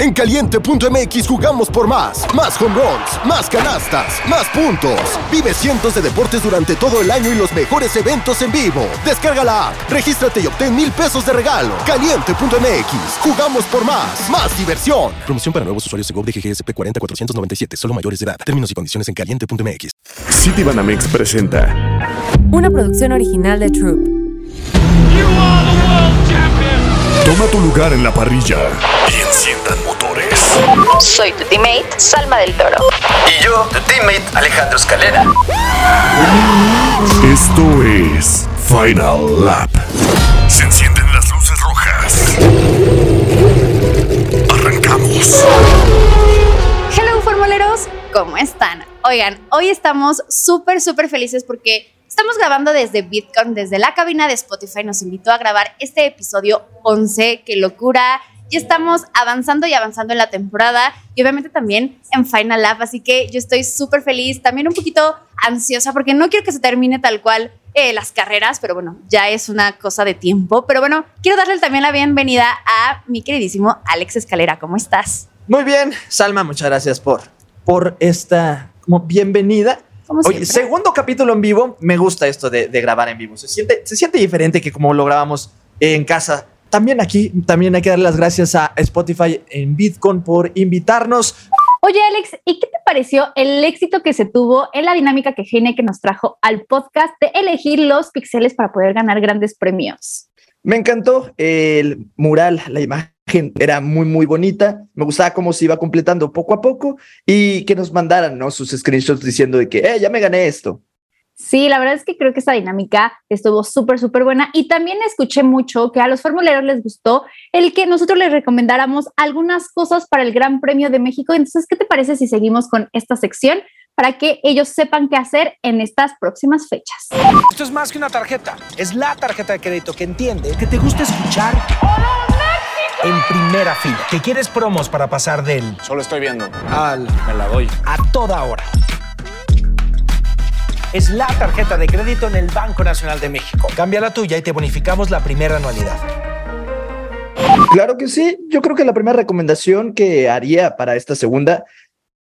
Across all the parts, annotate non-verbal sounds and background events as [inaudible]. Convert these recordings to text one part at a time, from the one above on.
En caliente.mx jugamos por más. Más home runs, más canastas, más puntos. Vive cientos de deportes durante todo el año y los mejores eventos en vivo. Descarga la app, regístrate y obtén mil pesos de regalo. Caliente.mx, jugamos por más. Más diversión. Promoción para nuevos usuarios de GOV de GGSP 40497, solo mayores de edad. Términos y condiciones en caliente.mx. Citibanamex presenta Una producción original de Troop. Toma tu lugar en la parrilla y enciendan. Soy tu teammate, Salma del Toro. Y yo, tu teammate Alejandro Escalera. Esto es Final Lap. Se encienden las luces rojas. Arrancamos. Hello, formuleros, ¿cómo están? Oigan, hoy estamos súper, súper felices porque estamos grabando desde Bitcoin, desde la cabina de Spotify. Nos invitó a grabar este episodio 11. ¡Qué locura! Ya estamos avanzando y avanzando en la temporada y obviamente también en Final Lap. Así que yo estoy súper feliz, también un poquito ansiosa porque no quiero que se termine tal cual eh, las carreras, pero bueno, ya es una cosa de tiempo. Pero bueno, quiero darle también la bienvenida a mi queridísimo Alex Escalera. ¿Cómo estás? Muy bien, Salma, muchas gracias por, por esta como bienvenida. Como Oye, segundo capítulo en vivo. Me gusta esto de, de grabar en vivo. Se siente, se siente diferente que como lo grabamos en casa. También aquí, también hay que darle las gracias a Spotify en Bitcoin por invitarnos. Oye, Alex, ¿y qué te pareció el éxito que se tuvo en la dinámica que Heineken nos trajo al podcast de elegir los pixeles para poder ganar grandes premios? Me encantó el mural, la imagen era muy, muy bonita. Me gustaba cómo se iba completando poco a poco y que nos mandaran ¿no? sus screenshots diciendo de que, eh, ya me gané esto. Sí, la verdad es que creo que esta dinámica estuvo súper, súper buena. Y también escuché mucho que a los formuleros les gustó el que nosotros les recomendáramos algunas cosas para el Gran Premio de México. Entonces, ¿qué te parece si seguimos con esta sección para que ellos sepan qué hacer en estas próximas fechas? Esto es más que una tarjeta, es la tarjeta de crédito que entiende que te gusta escuchar en primera fila, que quieres promos para pasar del Solo estoy viendo. al Me la doy. a toda hora. Es la tarjeta de crédito en el Banco Nacional de México. Cambia la tuya y te bonificamos la primera anualidad. Claro que sí. Yo creo que la primera recomendación que haría para esta segunda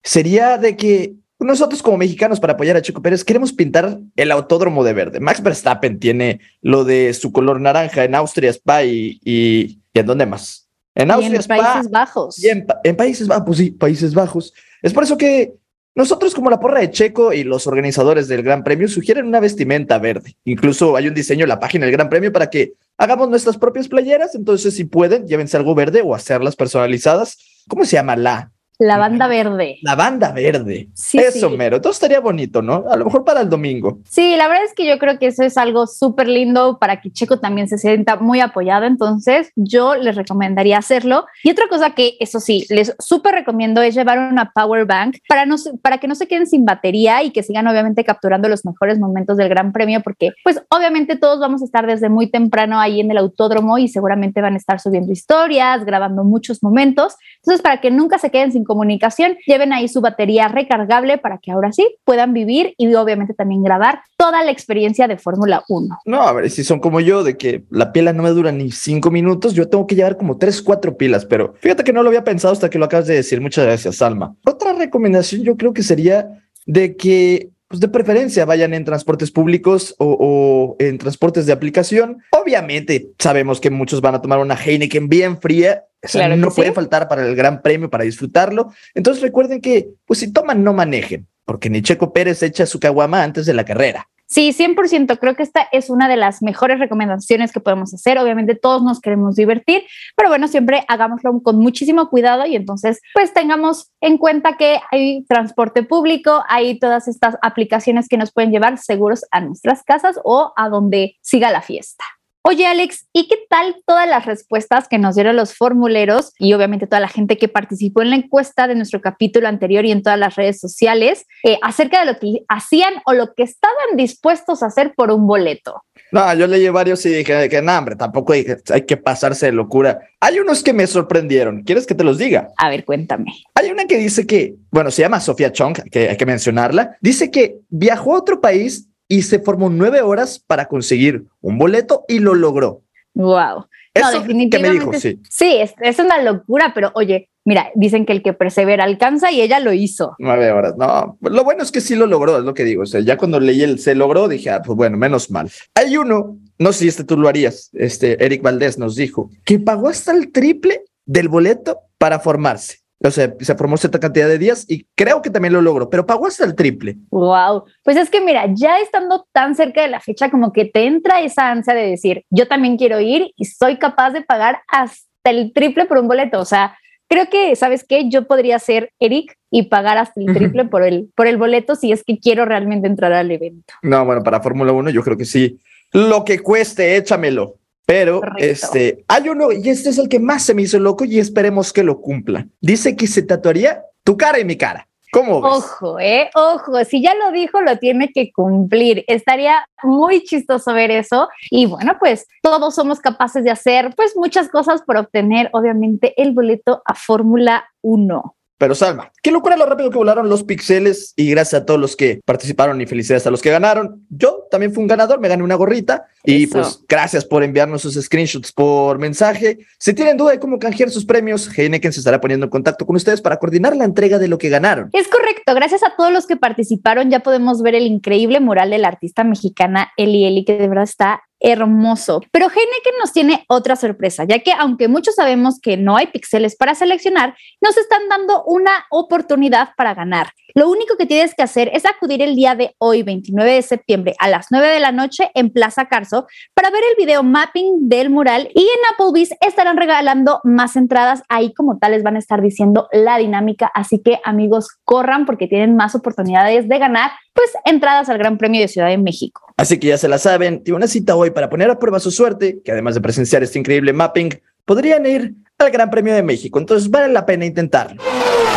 sería de que nosotros como mexicanos para apoyar a Chico Pérez queremos pintar el autódromo de verde. Max Verstappen tiene lo de su color naranja en Austria, Spa y, y, ¿y en dónde más? En Y Austria, en Spa Países Bajos. y en, pa- en Países Bajos, pues sí, Países Bajos. Es por eso que nosotros como la porra de Checo y los organizadores del Gran Premio sugieren una vestimenta verde. Incluso hay un diseño en la página del Gran Premio para que hagamos nuestras propias playeras. Entonces, si pueden, llévense algo verde o hacerlas personalizadas. ¿Cómo se llama? La, La banda verde. la banda verde. Sí, eso, sí. mero. Entonces estaría bonito, ¿no? A lo mejor para el domingo. Sí, la verdad es que yo creo que eso es algo súper lindo para que Checo también se sienta muy apoyado. Entonces, yo les recomendaría hacerlo. Y otra cosa que, eso sí, les súper recomiendo es llevar una power bank para, no, para que no se queden sin batería y que sigan obviamente capturando los mejores momentos del Gran Premio, porque pues obviamente todos vamos a estar desde muy temprano ahí en el autódromo y seguramente van a estar subiendo historias, grabando muchos momentos. Entonces, para que nunca se queden sin comunicación, lleven ahí su batería recargable para que ahora sí puedan vivir y obviamente también grabar toda la experiencia de Fórmula 1. No, a ver, si son como yo, de que la pila no me dura ni cinco minutos, yo tengo que llevar como tres, cuatro pilas, pero fíjate que no lo había pensado hasta que lo acabas de decir. Muchas gracias, Salma. Otra recomendación yo creo que sería de que, pues de preferencia, vayan en transportes públicos o, o en transportes de aplicación. Obviamente sabemos que muchos van a tomar una Heineken bien fría. Claro no sí. puede faltar para el gran premio, para disfrutarlo. Entonces recuerden que, pues si toman, no manejen, porque ni Checo Pérez echa su caguama antes de la carrera. Sí, 100%. Creo que esta es una de las mejores recomendaciones que podemos hacer. Obviamente todos nos queremos divertir, pero bueno, siempre hagámoslo con muchísimo cuidado y entonces pues tengamos en cuenta que hay transporte público, hay todas estas aplicaciones que nos pueden llevar seguros a nuestras casas o a donde siga la fiesta. Oye, Alex, ¿y qué tal todas las respuestas que nos dieron los formuleros y obviamente toda la gente que participó en la encuesta de nuestro capítulo anterior y en todas las redes sociales eh, acerca de lo que hacían o lo que estaban dispuestos a hacer por un boleto? No, yo leí varios y dije que no, hombre, tampoco hay, hay que pasarse de locura. Hay unos que me sorprendieron. ¿Quieres que te los diga? A ver, cuéntame. Hay una que dice que, bueno, se llama Sofía Chong, que hay que mencionarla. Dice que viajó a otro país y se formó nueve horas para conseguir un boleto y lo logró. Wow. Eso no, que me definitivamente. dijo, sí. sí, es, es una locura, pero oye, mira, dicen que el que persevera alcanza y ella lo hizo. Nueve horas, no. Lo bueno es que sí lo logró, es lo que digo. O sea, ya cuando leí el se logró, dije, ah, pues bueno, menos mal. Hay uno, no sé si este tú lo harías, este Eric Valdés nos dijo que pagó hasta el triple del boleto para formarse. O sea, se formó cierta cantidad de días y creo que también lo logró, pero pagó hasta el triple. Wow. Pues es que mira, ya estando tan cerca de la fecha, como que te entra esa ansia de decir, yo también quiero ir y soy capaz de pagar hasta el triple por un boleto. O sea, creo que, ¿sabes qué? Yo podría ser Eric y pagar hasta el triple por el, por el boleto si es que quiero realmente entrar al evento. No, bueno, para Fórmula 1 yo creo que sí. Lo que cueste, échamelo. Pero Correcto. este, hay uno, y este es el que más se me hizo loco y esperemos que lo cumpla. Dice que se tatuaría tu cara y mi cara. ¿Cómo ves? Ojo, eh, ojo, si ya lo dijo, lo tiene que cumplir. Estaría muy chistoso ver eso. Y bueno, pues todos somos capaces de hacer pues muchas cosas por obtener, obviamente, el boleto a Fórmula 1. Pero Salma, qué locura lo rápido que volaron los pixeles y gracias a todos los que participaron y felicidades a los que ganaron. Yo también fui un ganador, me gané una gorrita y pues gracias por enviarnos sus screenshots por mensaje. Si tienen duda de cómo canjear sus premios, Heineken se estará poniendo en contacto con ustedes para coordinar la entrega de lo que ganaron. Es correcto, gracias a todos los que participaron ya podemos ver el increíble mural de la artista mexicana Eli Eli, que de verdad está hermoso. Pero Heineken nos tiene otra sorpresa, ya que aunque muchos sabemos que no hay píxeles para seleccionar, nos están dando una oportunidad para ganar. Lo único que tienes que hacer es acudir el día de hoy, 29 de septiembre, a las 9 de la noche en Plaza Carso para ver el video mapping del mural y en Applebee's estarán regalando más entradas. Ahí como tal les van a estar diciendo la dinámica, así que amigos, corran porque tienen más oportunidades de ganar pues entradas al Gran Premio de Ciudad de México. Así que ya se la saben, tiene una cita hoy para poner a prueba su suerte, que además de presenciar este increíble mapping, podrían ir al Gran Premio de México. Entonces vale la pena intentarlo.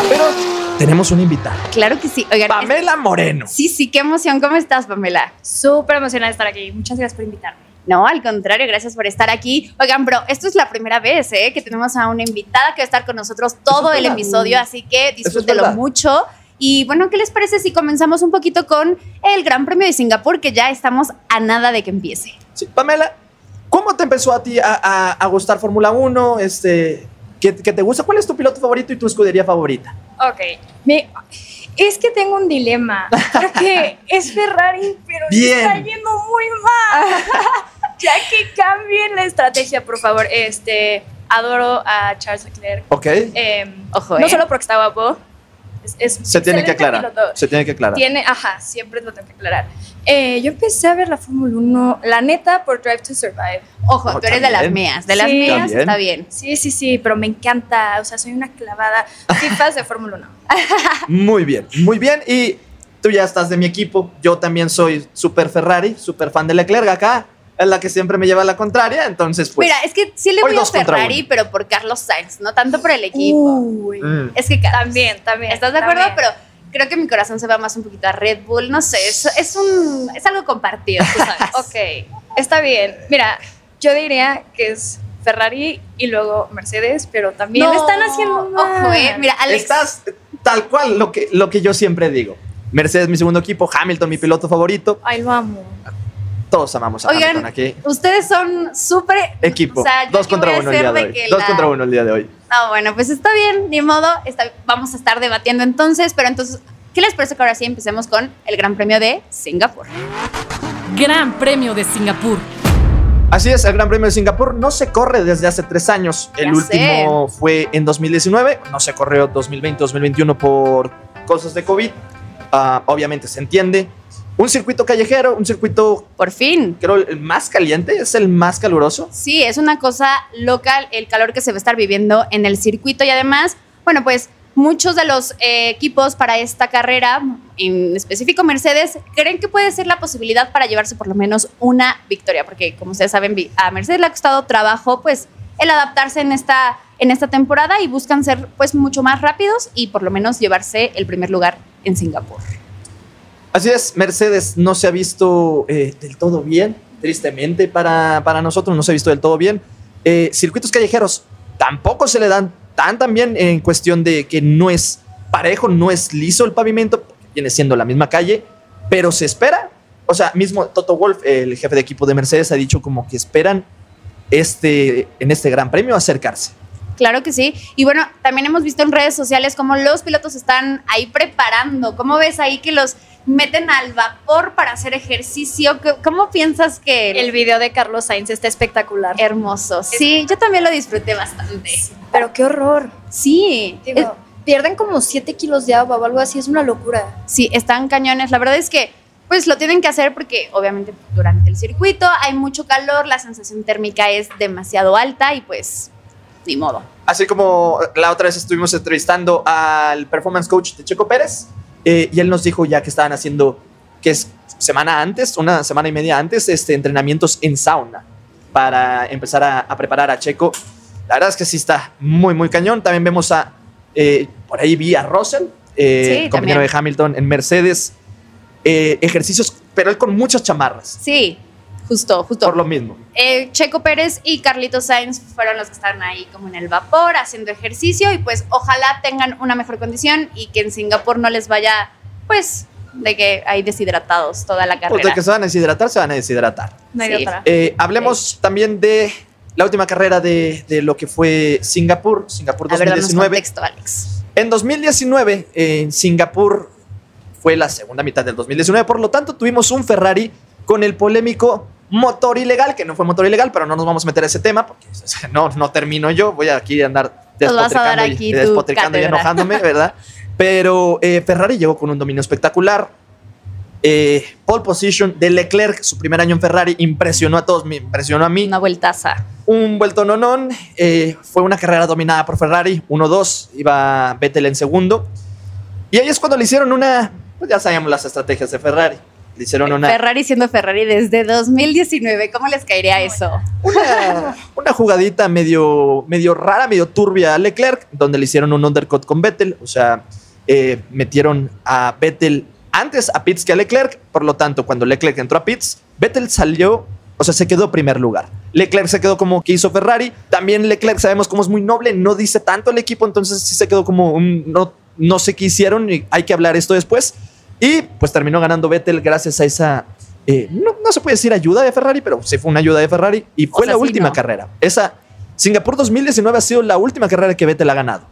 Pero tenemos un invitado. Claro que sí. Oigan, Pamela Moreno. sí, sí, qué emoción. ¿Cómo estás, Pamela? Súper emocionada de estar aquí. Muchas gracias por invitarme. No, al contrario, gracias por estar aquí. Oigan, bro, esto es la primera vez ¿eh? que tenemos a una invitada que va a estar con nosotros todo es el verdad. episodio, así que es disfrútelo verdad. mucho. Y bueno, ¿qué les parece si comenzamos un poquito con el Gran Premio de Singapur, que ya estamos a nada de que empiece? Sí, Pamela, ¿cómo te empezó a ti a, a- a gustar Fórmula 1? Este, ¿qué, qué te gusta? ¿Cuál es tu piloto favorito y tu escudería favorita? Ok. Me- es que tengo un dilema. Creo que [laughs] es Ferrari, pero Bien. está yendo muy mal. [laughs] ya que cambien la estrategia, por favor. Este, adoro a Charles Leclerc. Ok. Em, Ojo, no ¿eh? solo porque está guapo. Es, Se tiene que aclarar. piloto. Se tiene que aclarar. Tiene, ajá, siempre lo tengo que aclarar. Eh, yo empecé a ver la Fórmula 1, la neta, por Drive to Survive. Ojo, Oh, tú eres de las mías. De las Sí. mías También. está bien. Sí, sí, sí, pero me encanta. O sea, soy una clavada. FIFAs de Fórmula 1. [laughs] Muy bien, muy bien. Y tú ya estás de mi equipo. Yo también soy super Ferrari, super fan de Leclerc acá. Es la que siempre me lleva a la contraria. Entonces, pues. Mira, es que sí le voy a Ferrari, pero por Carlos Sainz, no tanto por el equipo. Uy. mm. Es que Carlos, También, también. ¿Estás de acuerdo? también. Pero creo que mi corazón se va más un poquito a Red Bull. No sé, es, es un es algo compartido, tú sabes. [laughs] Ok, está bien. Mira, yo diría que es Ferrari y luego Mercedes, pero también No, están haciendo mal. Ojo, eh. Mira, Alex. Estás tal cual lo que, lo que yo siempre digo. Mercedes, mi segundo equipo. Hamilton, mi piloto favorito. Ay, lo amo. Todos amamos a Oigan, Hamilton aquí. Ustedes son súper. Equipo. o sea, Dos contra uno el día de de hoy. que Dos la- contra uno el día de hoy. Ah, bueno, pues está bien, ni modo. está- vamos a estar debatiendo entonces, pero entonces, ¿qué les parece que ahora sí empecemos con el Gran Premio de Singapur? Gran Premio de Singapur. Así es, el Gran Premio de Singapur no se corre desde hace tres años. El último fue en 2019, no se corrió 2020-2021 por cosas de COVID. Ah, obviamente se entiende. Un circuito callejero, un circuito, Por fin. creo, el más caliente, es el más caluroso. Sí, es una cosa local el calor que se va a estar viviendo en el circuito y además, bueno, pues muchos de los eh, equipos para esta carrera, en específico Mercedes, creen que puede ser la posibilidad para llevarse por lo menos una victoria, porque como ustedes saben, a Mercedes le ha costado trabajo, pues, el adaptarse en esta, en esta temporada y buscan ser, pues, mucho más rápidos y por lo menos llevarse el primer lugar en Singapur. Así es, Mercedes no se ha visto eh, del todo bien, tristemente para, para nosotros no se ha visto del todo bien. Eh, circuitos callejeros tampoco se le dan tan tan bien en cuestión de que no es parejo, no es liso el pavimento, viene siendo la misma calle, pero se espera. O sea, mismo Toto Wolf, el jefe de equipo de Mercedes, ha dicho como que esperan este, en este gran premio acercarse. Claro que sí. Y bueno, también hemos visto en redes sociales cómo los pilotos están ahí preparando. ¿Cómo ves ahí que los meten al vapor para hacer ejercicio? ¿Qué- ¿Cómo piensas que El video de Carlos Sainz está espectacular. hermoso? Sí, yo también lo disfruté bastante. Pero qué horror. Sí, Digo, es- pierden como 7 kilos de agua o algo así, es una locura. sí, están cañones. La verdad es que pues lo tienen que hacer porque obviamente durante el circuito hay mucho calor, la sensación térmica es demasiado alta y pues ni modo. Así como la otra vez estuvimos entrevistando al performance coach de Checo Pérez eh, y él nos dijo ya que estaban haciendo, que es semana antes, una semana y media antes, este, entrenamientos en sauna para empezar a, a preparar a Checo. La verdad es que sí está muy, muy cañón. También vemos a, eh, por ahí vi a Russell, eh, Sí, compañero también. de Hamilton en Mercedes, eh, ejercicios, pero él con muchas chamarras, Sí, justo, justo. por lo mismo. Eh, Checo Pérez y Carlitos Sainz fueron los que estaban ahí como en el vapor haciendo ejercicio y pues ojalá tengan una mejor condición y que en Singapur no les vaya pues de que hay deshidratados toda la Pues carrera. de que se van a deshidratar, se van a deshidratar. No hay Sí. otra. Eh, hablemos también de la última carrera de, de lo que fue Singapur, Singapur A ver, 2019. contexto, Alex. En 2019, en Singapur fue la segunda mitad del 2019, por lo tanto tuvimos un Ferrari con el polémico motor ilegal, que no fue motor ilegal, pero no nos vamos a meter a ese tema, porque no, no termino yo, voy aquí a andar despotricando, y, aquí tu despotricando y enojándome, ¿verdad? Pero eh, Ferrari llegó con un dominio espectacular. Eh, pole position de Leclerc, su primer año en Ferrari, impresionó a todos, me impresionó a mí Una vueltaza. un vuelto nonón. eh, fue una carrera dominada por Ferrari, 1-2, iba Vettel en segundo. Y ahí es cuando le hicieron una, pues ya sabíamos las estrategias de Ferrari. Le hicieron una, Ferrari siendo Ferrari desde 2019, ¿cómo les caería eso? una, una jugadita medio, medio rara, medio turbia a Leclerc, donde le hicieron un undercut con Vettel. O sea, eh, metieron a Vettel antes a Pitts que a Leclerc. Por lo tanto, cuando Leclerc entró a Pitts, Vettel salió, o sea, se quedó primer lugar. Leclerc se quedó como que hizo Ferrari. También Leclerc sabemos cómo es muy noble, no dice tanto el equipo, entonces sí se quedó como un no, no sé qué hicieron y hay que hablar esto después. Y pues terminó ganando Vettel gracias a esa, eh, no, no se puede decir ayuda de Ferrari, pero sí fue una ayuda de Ferrari y fue sea, la sí, última no. carrera. Esa Singapur 2019 ha sido la última carrera que Vettel ha ganado.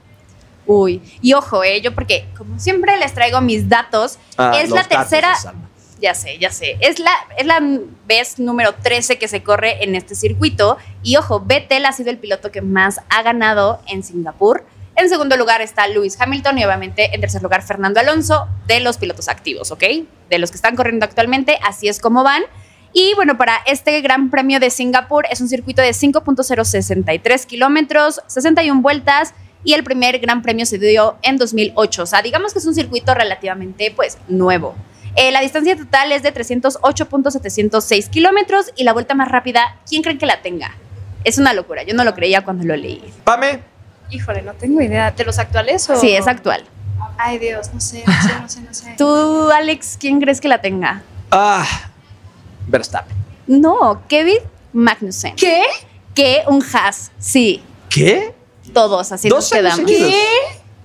Uy, y ojo, eh, yo porque como siempre les traigo mis datos, Ah, es la tercera, ya sé, ya sé, es la, es la vez número 13 que se corre en este circuito y ojo, Vettel ha sido el piloto que más ha ganado en Singapur. En segundo lugar está Lewis Hamilton y obviamente en tercer lugar Fernando Alonso de los pilotos activos, ¿ok? De los que están corriendo actualmente, así es como van. Y bueno, para este Gran Premio de Singapur es un circuito de 5.063 kilómetros, 61 vueltas y el primer Gran Premio se dio en 2008. O sea, digamos que es un circuito relativamente, pues, nuevo. Eh, la distancia total es de 308.706 kilómetros y la vuelta más rápida, ¿quién creen que la tenga? Es una locura, yo no lo creía cuando lo leí. Pame, Híjole, no tengo idea. ¿De los actuales o...? Sí, es actual. Ay, Dios, no sé, no sé, no sé, no sé. [laughs] Tú, Alex, ¿quién crees que la tenga? ah, Verstappen. No, Kevin Magnussen. ¿Qué? Que un Haas, sí, ¿Qué? todos, así nos quedamos. seguidos.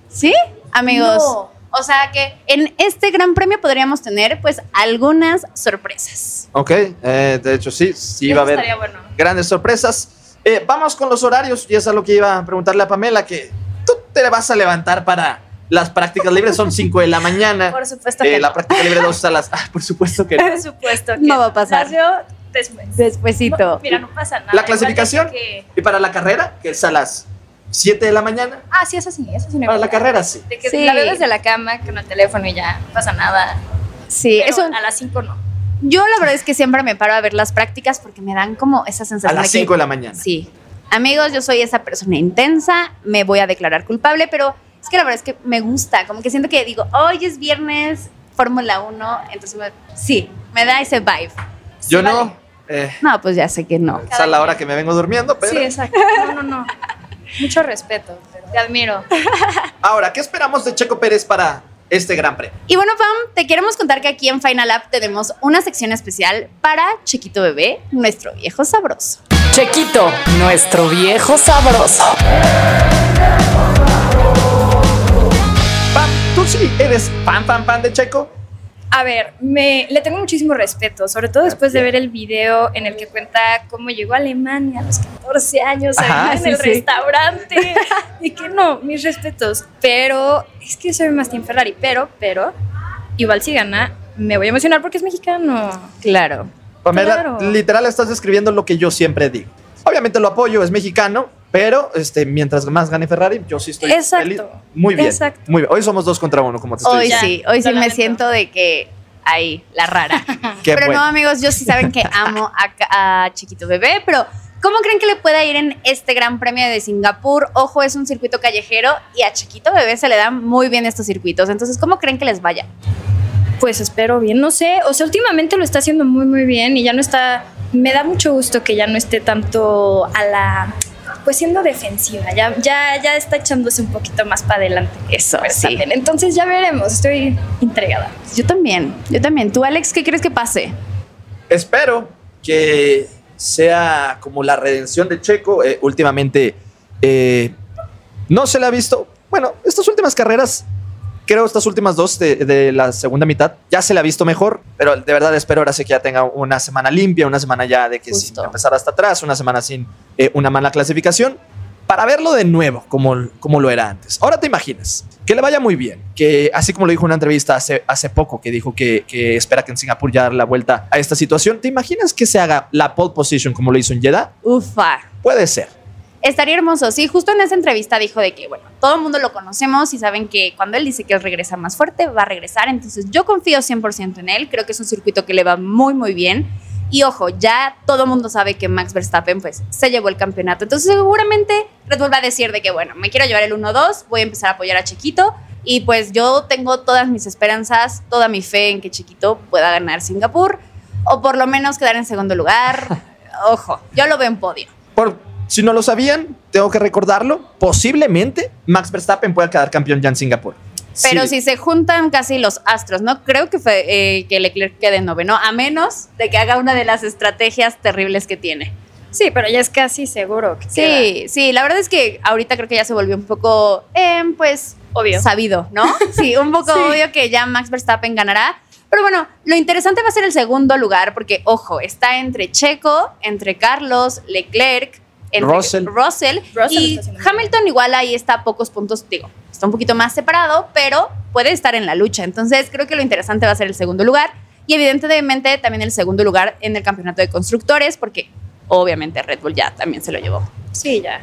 ¿Sí? Amigos. No. O sea que en este gran premio podríamos tener pues algunas sorpresas. Ok, eh, de hecho sí, sí Eso va a haber estaría bueno. grandes sorpresas. Eh, vamos con los horarios, y es a lo que iba a preguntarle a Pamela, que tú te vas a levantar para las prácticas libres, son 5 de la mañana. Por supuesto Eh, que la no. práctica libre 2 a las... Ah, por supuesto que no. Por supuesto que No va a pasar. Nació después. Despuésito. No, mira, no pasa nada. La clasificación que- y para la carrera, que es a las 7 de la mañana. Ah, sí, eso sí, eso sí. no Para la carrera, sí. De que Sí. la veo desde la cama con el teléfono y ya, no pasa nada. Sí, Pero eso. a las 5 no. Yo la verdad es que siempre me paro a ver las prácticas porque me dan como esa A sensación las de que 5 de la mañana. Sí. Amigos, yo soy esa persona intensa, me voy a declarar culpable, pero es que la verdad es que me gusta, como que siento que digo, hoy es viernes, Fórmula 1, entonces me- sí, me da ese vibe. Yo Sí, no. vale. eh, No, pues ya sé que no. es a la hora que me vengo durmiendo, pero... Sí, exacto. No, no, no. Mucho respeto, pero te admiro. [laughs] Ahora, ¿qué esperamos de Checo Pérez para este Gran Premio? Y bueno, Pam, te queremos contar que aquí en Final App tenemos una sección especial para Chiquito Bebé, nuestro viejo sabroso. Chequito, nuestro viejo sabroso. Pam, ¿tú sí eres fan, fan, fan de Checo? A ver, me, le tengo muchísimo respeto, sobre todo después de ver el video en el que cuenta cómo llegó a Alemania a los 14 años Ajá, en sí, el sí. restaurante. [laughs] y que no, mis respetos. Pero es que soy más Team Ferrari. Pero, pero, igual si gana, me voy a emocionar porque es mexicano. Claro. Pamela, Claro. literal estás describiendo lo que yo siempre digo. Obviamente lo apoyo, es mexicano, pero este, mientras más gane Ferrari, yo sí estoy Exacto. feliz. Muy bien. Exacto. Muy bien. Hoy somos dos contra uno, como te estoy Hoy diciendo. sí, hoy sí me siento de que ahí, la rara. [laughs] Qué pero bueno. no, amigos, yo sí saben que [laughs] amo a, a Chiquito Bebé, pero ¿cómo creen que le pueda ir en este Gran Premio de Singapur? Ojo, es un circuito callejero y a Chiquito Bebé se le dan muy bien estos circuitos. Entonces, ¿cómo creen que les vaya? Pues espero bien, no sé, o sea, últimamente lo está haciendo muy muy bien y ya no está, me da mucho gusto que ya no esté tanto a la, pues siendo defensiva, ya, ya, ya está echándose un poquito más para adelante. Eso, sí. Entonces ya veremos, estoy entregada. Yo también, yo también. ¿Tú, Alex, qué crees que pase? Espero que sea como la redención de Checo. Eh, últimamente eh, no se le ha visto. Bueno, estas últimas carreras, creo estas últimas dos de, de la segunda mitad, ya se le ha visto mejor. Pero de verdad espero ahora sí que ya tenga una semana limpia, una semana ya de que sin empezar hasta atrás, una semana sin eh, una mala clasificación. Para verlo de nuevo como, como lo era antes. Ahora te imaginas que le vaya muy bien, que así como lo dijo en una entrevista hace, hace poco, que dijo que, que espera que en Singapur ya dar la vuelta a esta situación, ¿te imaginas que se haga la pole position como lo hizo en Jeddah? Ufa. Puede ser. Estaría hermoso. Sí, justo en esa entrevista dijo de que, bueno, todo el mundo lo conocemos y saben que cuando él dice que él regresa más fuerte, va a regresar. Entonces yo confío 100% en él. Creo que es un circuito que le va muy, muy bien. Y ojo, ya todo el mundo sabe que Max Verstappen pues se llevó el campeonato. Entonces seguramente Red Bull va a decir de que, bueno, me quiero llevar el 1-2, voy a empezar a apoyar a Chiquito. Y pues yo tengo todas mis esperanzas, toda mi fe en que Chiquito pueda ganar Singapur o por lo menos quedar en segundo lugar. [laughs] Ojo, yo lo veo en podio. Por, si no lo sabían, tengo que recordarlo. Posiblemente Max Verstappen pueda quedar campeón ya en Singapur. Pero Sí. si se juntan casi los astros, no creo que, fue, eh, que Leclerc quede noveno, a menos de que haga una de las estrategias terribles que tiene. Sí, pero ya es casi seguro que Sí, sí, la verdad es que ahorita creo que ya se volvió un poco, em, pues, Obvio. sabido, ¿no? [laughs] Sí, un poco Sí. obvio que ya Max Verstappen ganará. Pero bueno, lo interesante va a ser el segundo lugar, porque, ojo, está entre Checo, entre Carlos, Leclerc, Russell. Russell, Russell y Hamilton igual ahí está a pocos puntos, digo, está un poquito más separado, pero puede estar en la lucha. Entonces creo que lo interesante va a ser el segundo lugar y evidentemente también el segundo lugar en el campeonato de constructores, porque obviamente Red Bull ya también se lo llevó. Sí, ya.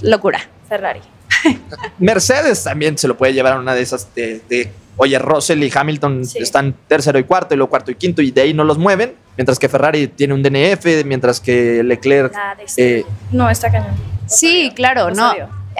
Locura. Ferrari. [laughs] Mercedes también se lo puede llevar a una de esas de, de, oye, Russell y Hamilton Sí. están tercero y cuarto y luego cuarto y quinto y de ahí no los mueven, mientras que Ferrari tiene un DNF, mientras que Leclerc... Este- eh, No, está cañón. Sí, claro, No.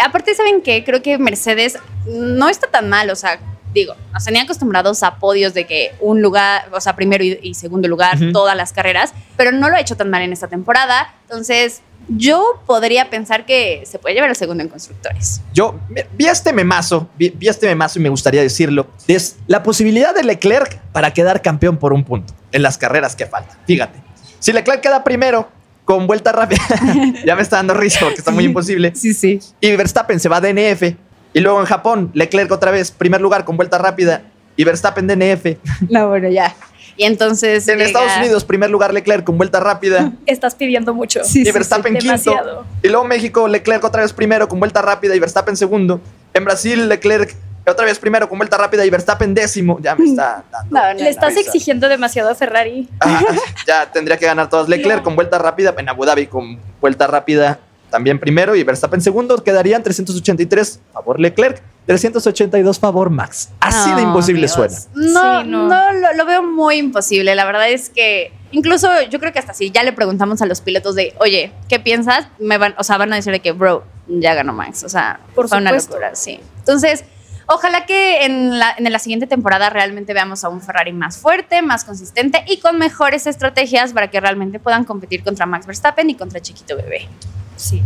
Aparte, ¿saben qué? Creo que Mercedes no está tan mal, o sea, digo, nos tenían acostumbrados a podios de que un lugar, o sea, primero y, y segundo lugar, todas las carreras, pero no lo ha hecho tan mal en esta temporada. Entonces, yo podría pensar que se puede llevar el segundo en constructores. yo vi este memazo, vi, vi este memazo y me gustaría decirlo, es la posibilidad de Leclerc para quedar campeón por un punto en las carreras que faltan. Fíjate, si Leclerc queda primero con vuelta rápida, [laughs] ya me está dando risa porque está muy imposible. Sí, sí. y Verstappen se va a DNF. Y luego en Japón, Leclerc otra vez, primer lugar con vuelta rápida. Y Verstappen DNF. No, bueno, ya. Y entonces. En llega- Estados Unidos, primer lugar Leclerc con vuelta rápida. [laughs] Estás pidiendo mucho. Sí, y sí, Verstappen sí, quinto. demasiado. Y luego México, Leclerc otra vez primero con vuelta rápida y Verstappen segundo. En Brasil, Leclerc otra vez primero con vuelta rápida y Verstappen décimo. Ya me está [laughs] dando. No, no, Le estás risa. exigiendo demasiado a Ferrari. Ah, ya tendría que ganar todos. Leclerc [laughs] con vuelta rápida. En Abu Dhabi con vuelta rápida también primero y Verstappen segundo. Quedarían 383 favor Leclerc, 382 favor Max. Así de imposible amigos. suena. No, Sí, no. no, lo, lo veo muy imposible. La verdad es que incluso yo creo que hasta si ya le preguntamos a los pilotos de, oye, ¿qué piensas? Me van, o sea, van a decir de que, bro, ya ganó Max. O sea, Por fue una supuesto. locura, sí. Entonces, ojalá que en la, en la siguiente temporada realmente veamos a un Ferrari más fuerte, más consistente y con mejores estrategias para que realmente puedan competir contra Max Verstappen y contra Chiquito Bebé. Sí.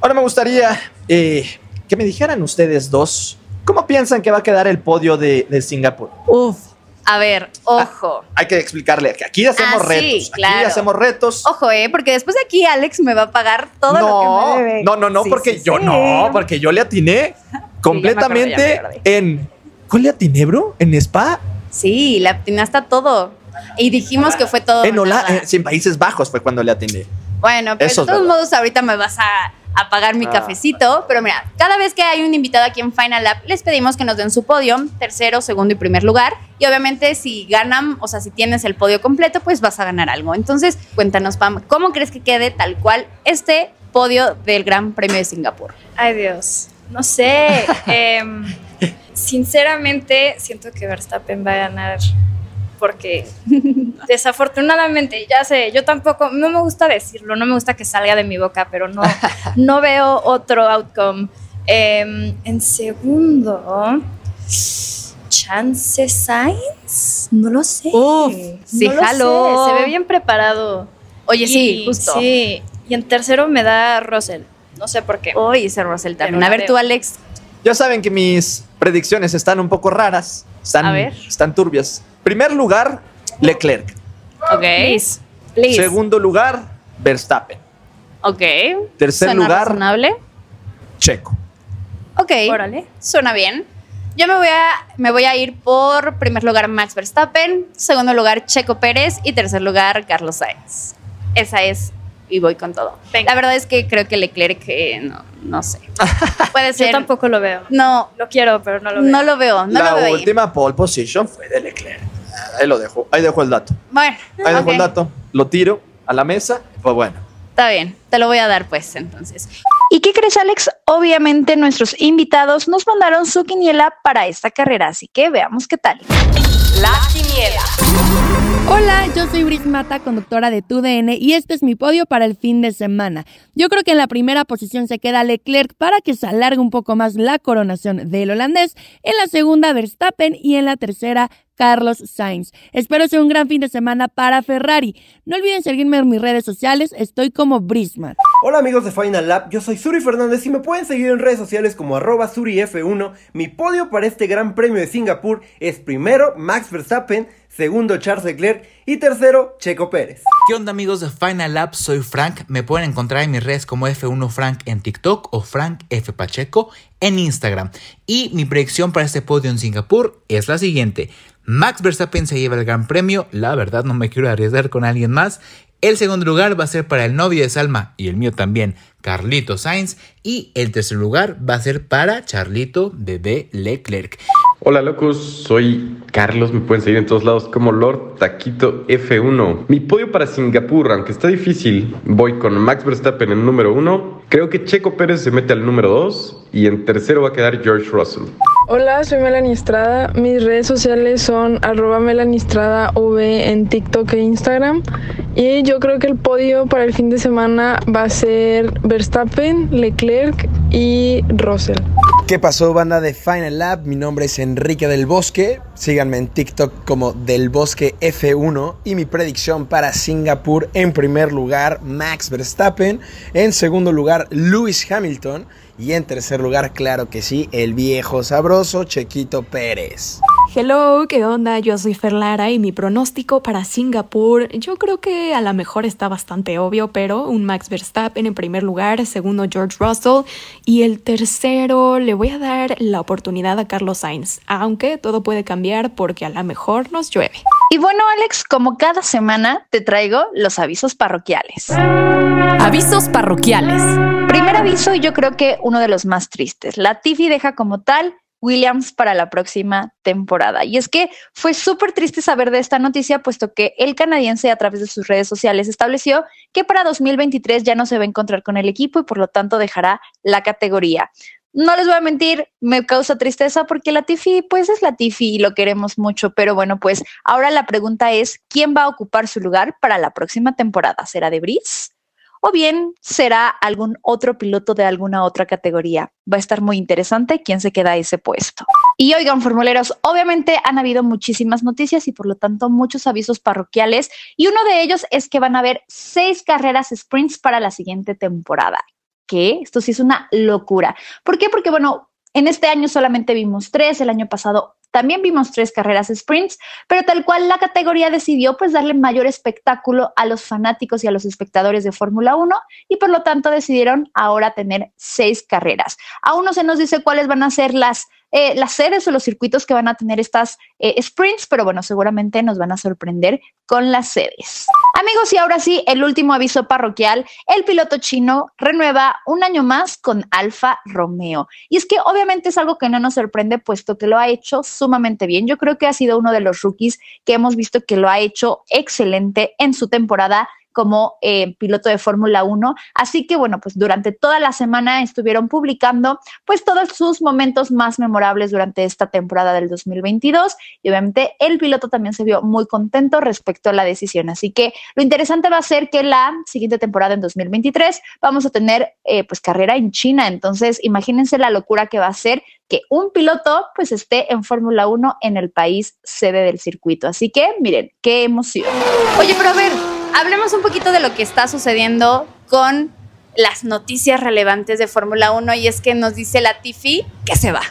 Ahora me gustaría eh, que me dijeran ustedes dos, ¿cómo piensan que va a quedar el podio de, de Singapur? Uf. A ver, ojo. Hay que explicarle que aquí hacemos Ah, sí, retos. Aquí claro. hacemos retos. Ojo, eh, porque después de aquí Alex me va a pagar todo lo que me debe. no, no, no, Sí, porque sí, yo no, porque yo le atiné [laughs] completamente ya ya en. ¿Cuál le atiné, bro? ¿En Spa? Sí, le atinaste a todo. Y dijimos que fue todo. En, o Hola- nada. eh, en Países Bajos fue cuando le atiné. Bueno, pero Eso de todos modos ahorita me vas a, a pagar mi Ah. cafecito. Pero mira, cada vez que hay un invitado aquí en Final Lab, les pedimos que nos den su podio, tercero, segundo y primer lugar. Y obviamente si ganan, o sea, si tienes el podio completo, pues vas a ganar algo. Entonces, cuéntanos, Pam, ¿cómo crees que quede tal cual este podio del Gran Premio de Singapur? Ay, Dios. No sé. [laughs] em, sinceramente, siento que Verstappen va a ganar. Porque desafortunadamente, ya sé, yo tampoco, no me gusta decirlo, no me gusta que salga de mi boca, pero no, [laughs] no veo otro outcome. Em, en segundo, Chance Sainz, no lo sé. Uf, sí, No lo jalo. sé, Se ve bien preparado. Oye, sí, justo. Sí. Y en tercero me da Russell. No sé por qué. Uy, ese Russell también. Pero A ver tú. Alex. Ya saben que mis predicciones están un poco raras. Están, A ver. están turbias. Primer lugar, Leclerc. Ok. Segundo lugar, Verstappen. Ok. Tercer Suena lugar, razonable. Checo. Ok. Órale. Suena bien. Yo me voy, a, me voy a ir por primer lugar Max Verstappen, segundo lugar Checo Pérez y tercer lugar Carlos Sainz. Esa es, y voy con todo. La verdad es que creo que Leclerc, eh, no, no sé. Puede [laughs] ser. Yo tampoco lo veo. No, Lo quiero, pero no lo veo. no lo veo, no La lo veo ahí. última pole position fue de Leclerc. Ahí lo dejo. Ahí dejo el dato. Bueno, Ahí dejo el dato. Lo tiro a la mesa. Pues bueno. está bien, te lo voy a dar pues entonces. ¿Y qué crees, Alex? Obviamente nuestros invitados nos mandaron su quiniela para esta carrera, así que veamos qué tal. La quiniela. Hola, yo soy Bris Mata, conductora de TUDN, y este es mi podio para el fin de semana. Yo creo que en la primera posición se queda Leclerc para que se alargue un poco más la coronación del holandés, en la segunda Verstappen y en la tercera Carlos Sainz. Espero sea un gran fin de semana para Ferrari. No olviden seguirme en mis redes sociales, estoy como Brismat. Hola amigos de Final Lab, yo soy Suri Fernández y me pueden seguir en redes sociales como arroba SuriF1. Mi podio para este Gran Premio de Singapur es primero Max Verstappen, segundo Charles Leclerc y tercero Checo Pérez. ¿Qué onda amigos de Final Lab? Soy Frank. Me pueden encontrar en mis redes como F1Frank en TikTok o Frank F Pacheco en Instagram. Y mi predicción para este podio en Singapur es la siguiente. Max Verstappen se lleva el gran premio. La verdad no me quiero arriesgar con alguien más. El segundo lugar va a ser para el novio de Salma y el mío también, Carlito Sainz. Y el tercer lugar va a ser para Charlito Bebé Leclerc. Hola locos, soy Carlos, me pueden seguir en todos lados como Lord Taquito F1. Mi podio para Singapur, aunque está difícil, voy con Max Verstappen en número uno. Creo que Checo Pérez se mete al número dos y en tercero va a quedar George Russell. Hola, soy Melanie Estrada. Mis redes sociales son arroba Melanie Estrada V en TikTok e Instagram. Y yo creo que el podio para el fin de semana va a ser Verstappen, Leclerc y Russell. ¿Qué pasó, banda de Final Lab? Mi nombre es Enrique del Bosque. Síganme en TikTok como Del Bosque F1. Y mi predicción para Singapur: en primer lugar, Max Verstappen. En segundo lugar, Lewis Hamilton. Y en tercer lugar, claro que sí, el viejo sabroso Chequito Pérez. Hello, ¿qué onda? Yo soy Ferlara y mi pronóstico para Singapur, yo creo que a lo mejor está bastante obvio, pero un Max Verstappen en primer lugar, segundo George Russell y el tercero le voy a dar la oportunidad a Carlos Sainz, aunque todo puede cambiar porque a lo mejor nos llueve. Y bueno, Alex, como cada semana te traigo los avisos parroquiales. Avisos parroquiales. Primer aviso y yo creo que uno de los más tristes. La Tiffy deja como tal Williams para la próxima temporada. Y es que fue súper triste saber de esta noticia, puesto que el canadiense a través de sus redes sociales estableció que para 2023 ya no se va a encontrar con el equipo y por lo tanto dejará la categoría. No les voy a mentir, me causa tristeza porque la Tiffy, pues es la Tiffy y lo queremos mucho, pero bueno, pues ahora la pregunta es, ¿quién va a ocupar su lugar para la próxima temporada? ¿Será de Brice? O bien será algún otro piloto de alguna otra categoría. Va a estar muy interesante quién se queda a ese puesto. Y oigan, formuleros, obviamente han habido muchísimas noticias y por lo tanto muchos avisos parroquiales y uno de ellos es que van a haber seis carreras sprints para la siguiente temporada. ¿Qué? Esto sí es una locura. ¿Por qué? Porque bueno, en este año solamente vimos tres, el año pasado también vimos tres carreras sprints, pero tal cual la categoría decidió pues darle mayor espectáculo a los fanáticos y a los espectadores de Fórmula 1 y por lo tanto decidieron ahora tener seis carreras. Aún no se nos dice cuáles van a ser las eh, las sedes o los circuitos que van a tener estas eh, sprints, pero bueno, seguramente nos van a sorprender con las sedes. Amigos, y ahora sí, el último aviso parroquial, el piloto chino renueva un año más con Alfa Romeo. Y es que obviamente es algo que no nos sorprende, puesto que lo ha hecho sumamente bien. Yo creo que ha sido uno de los rookies que hemos visto que lo ha hecho excelente en su temporada como eh, piloto de Fórmula 1. Así que bueno, pues durante toda la semana estuvieron publicando pues todos sus momentos más memorables durante esta temporada del 2022 y obviamente el piloto también se vio muy contento respecto a la decisión. Así que lo interesante va a ser que la siguiente temporada en 2023 vamos a tener eh, pues carrera en China. Entonces imagínense la locura que va a ser que un piloto pues esté en Fórmula 1 en el país sede del circuito. Así que miren, qué emoción. Oye, pero a ver, hablemos un poquito de lo que está sucediendo con las noticias relevantes de Fórmula 1 y es que nos dice la Tiffy que se va.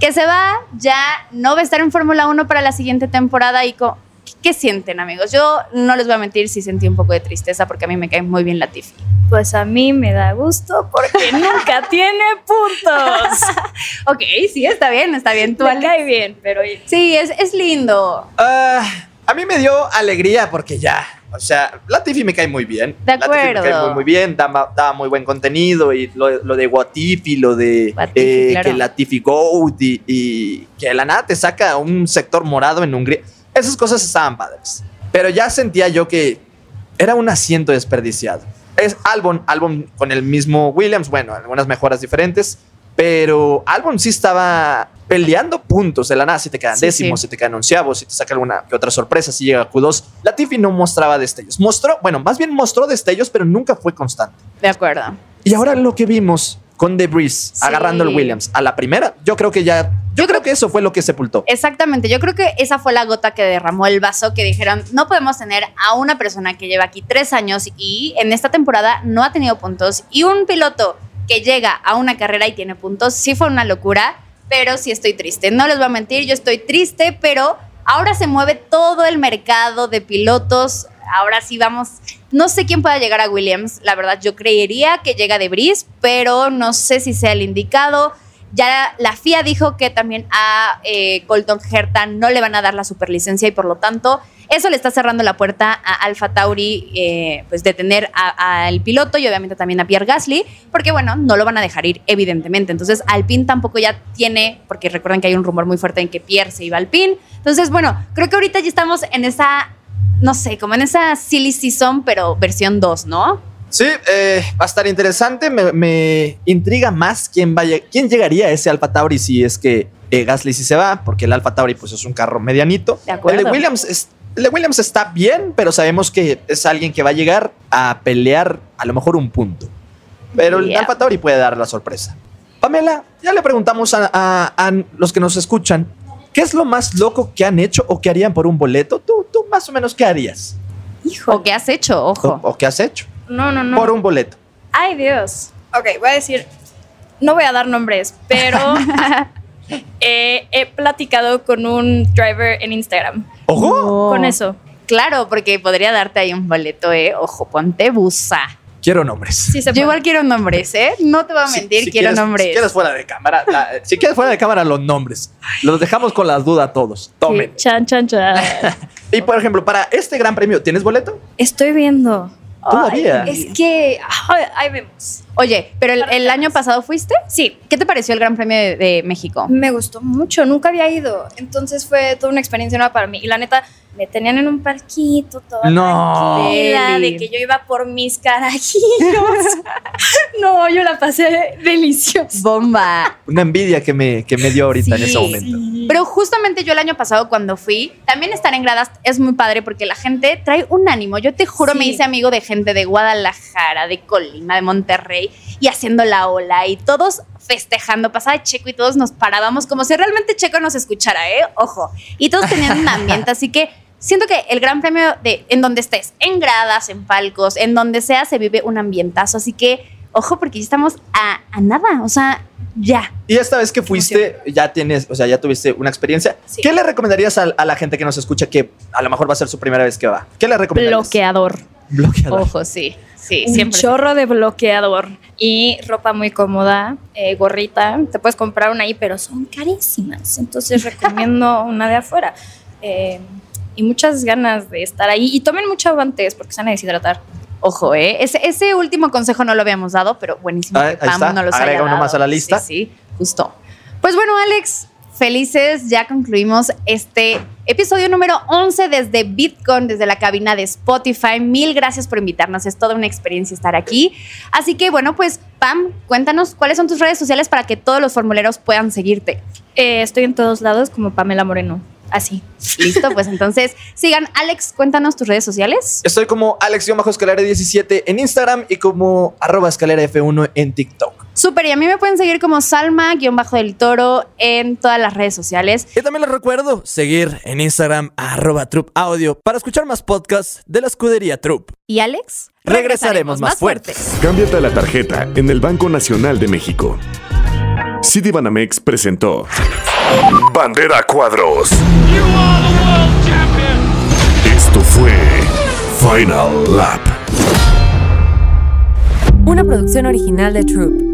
Que se va, ya no va a estar en Fórmula 1 para la siguiente temporada y co- ¿qué sienten amigos? Yo no les voy a mentir si sentí un poco de tristeza porque a mí me cae muy bien la Tiffy. Pues a mí me da gusto porque [laughs] nunca tiene puntos. [laughs] ok, sí, está bien, está bien. Tú, Me cae bien, pero Sí, es, es lindo. Ah, a mí me dio alegría porque ya, o sea, Latifi me cae muy bien. De Latifi me cae acuerdo. muy, muy bien, daba, daba muy buen contenido y lo, lo de Watifi, lo de eh, claro. que Latifi Goat y, y que la nada te saca un sector morado en Hungría. Esas cosas estaban padres. Pero ya sentía yo que era un asiento desperdiciado. Es Albon, Albon con el mismo Williams, bueno, algunas mejoras diferentes, pero Albon sí estaba peleando puntos de la nada, si te quedan Sí, décimos, sí. si te quedan onceavos, si te saca alguna que otra sorpresa, si llega a Q2. Latifi no mostraba destellos. Mostró, bueno, más bien mostró destellos, pero nunca fue constante. De acuerdo. Y ahora lo que vimos con Debris agarrando el Williams a la primera, yo creo que ya, yo, creo que eso fue lo que sepultó. Exactamente, yo creo que esa fue la gota que derramó el vaso, que dijeron, no podemos tener a una persona que lleva aquí tres años y en esta temporada no ha tenido puntos y un piloto que llega a una carrera y tiene puntos, sí fue una locura, pero sí estoy triste. No les voy a mentir, yo estoy triste, pero ahora se mueve todo el mercado de pilotos. Ahora sí vamos, no sé quién pueda llegar a Williams, la verdad yo creería que llega de Brice, pero no sé si sea el indicado. Ya la FIA dijo que también a eh, Colton Herta no le van a dar la superlicencia y por lo tanto eso le está cerrando la puerta a Alfa Tauri eh, pues de tener al piloto y obviamente también a Pierre Gasly porque bueno, no lo van a dejar ir evidentemente. Entonces Alpine tampoco ya tiene, porque recuerden que hay un rumor muy fuerte en que Pierre se iba a Alpine. Entonces bueno, creo que ahorita ya estamos en esa, no sé, como en esa silly season pero versión 2, ¿no? Sí, eh, va a estar interesante. Me, me intriga más quién, vaya, quién llegaría a ese Alfa Tauri si es que eh, Gasly sí se va, porque el Alfa Tauri pues, es un carro medianito. De acuerdo. El de Williams es- Williams está bien, pero sabemos que es alguien que va a llegar a pelear a lo mejor un punto. Pero el. Alfa Tauri puede dar la sorpresa. Pamela, ya le preguntamos a, a- a los que nos escuchan, ¿qué es lo más loco que han hecho o que harían por un boleto? ¿Tú, tú más o menos qué harías? ¿O qué has hecho? Ojo. ¿O, o qué has hecho? No, no, no. Por un boleto. Ay, Dios. Ok, voy a decir, no voy a dar nombres, pero [laughs] [laughs] eh, he platicado con un driver en Instagram. ¡Ojo! Con eso. Claro, porque podría darte ahí un boleto, ¿eh? Ojo, ponte busa. Quiero nombres. Sí, se Yo igual quiero nombres, ¿eh? No te voy a mentir, si quiero quieres- nombres. Si quieres fuera de cámara, la- si quieres fuera de cámara los nombres. Los dejamos con las dudas todos. Tomen. Chan, chan, chan. [laughs] Y por ejemplo, para este gran premio, ¿tienes boleto? Estoy viendo. Todavía. Ay, es que ay, ahí vemos. Oye, pero el, el año pasado fuiste? Sí. ¿Qué te pareció el Gran Premio de, de México? Me gustó mucho, nunca había ido. Entonces fue toda una experiencia nueva para mí. Y la neta, me tenían en un parquito toda No. tranquila, de que yo iba por mis carajillos. [laughs] no, yo la pasé delicioso. Bomba. Una envidia que me, que me dio ahorita en Sí, ese momento. Pero justamente yo el año pasado cuando fui, también estar en gradas es muy padre porque la gente trae un ánimo. Yo te juro, Sí. me hice amigo de gente de Guadalajara, de Colima, de Monterrey y haciendo la ola y todos festejando. Pasaba Checo y todos nos parábamos como si realmente Checo nos escuchara, ¿eh? Ojo. Y todos tenían un ambiente, así que siento que el gran premio de en donde estés, en gradas, en palcos, en donde sea, se vive un ambientazo. Así que, ojo, porque ya estamos a, a nada, o sea, ya. Y esta vez que fuiste, ya tienes, o sea, ya tuviste una experiencia. ¿Qué le recomendarías a, a la gente que nos escucha que a lo mejor va a ser su primera vez que va? ¿Qué le recomendarías? Bloqueador. Bloqueador. Ojo, sí. Sí, un siempre. chorro de bloqueador y ropa muy cómoda, eh, gorrita. Te puedes comprar una ahí, pero son carísimas. Entonces [laughs] recomiendo una de afuera. Eh, y muchas ganas de estar ahí. Y tomen mucho guantes porque se van a deshidratar. Ojo, ¿eh? Ese, ese último consejo no lo habíamos dado, pero buenísimo Ah, que ahí Pam está. no los Agrega haya uno dado. más a la lista. Sí, sí, justo. Pues bueno, Alex, felices, ya concluimos este episodio número 11 desde Bitcoin, desde la cabina de Spotify. Mil gracias por invitarnos, es toda una experiencia estar aquí. Así que bueno, pues Pam, cuéntanos cuáles son tus redes sociales para que todos los formuleros puedan seguirte. Eh, estoy en todos lados como Pamela Moreno. Así. Listo, pues entonces sigan. Alex, cuéntanos tus redes sociales. Estoy como Alex-Escalera17 en Instagram y como arroba escalera F1 en TikTok. Súper, y a mí me pueden seguir como Salma-del Toro en todas las redes sociales. Y también les recuerdo seguir en Instagram arroba Troop Audio para escuchar más podcasts de la escudería Troop. ¿Y Alex? Regresaremos más fuertes. Cámbiate a la tarjeta en el Banco Nacional de México. Citibanamex presentó Bandera Cuadros. Esto fue Final Lap. Una producción original de Troop.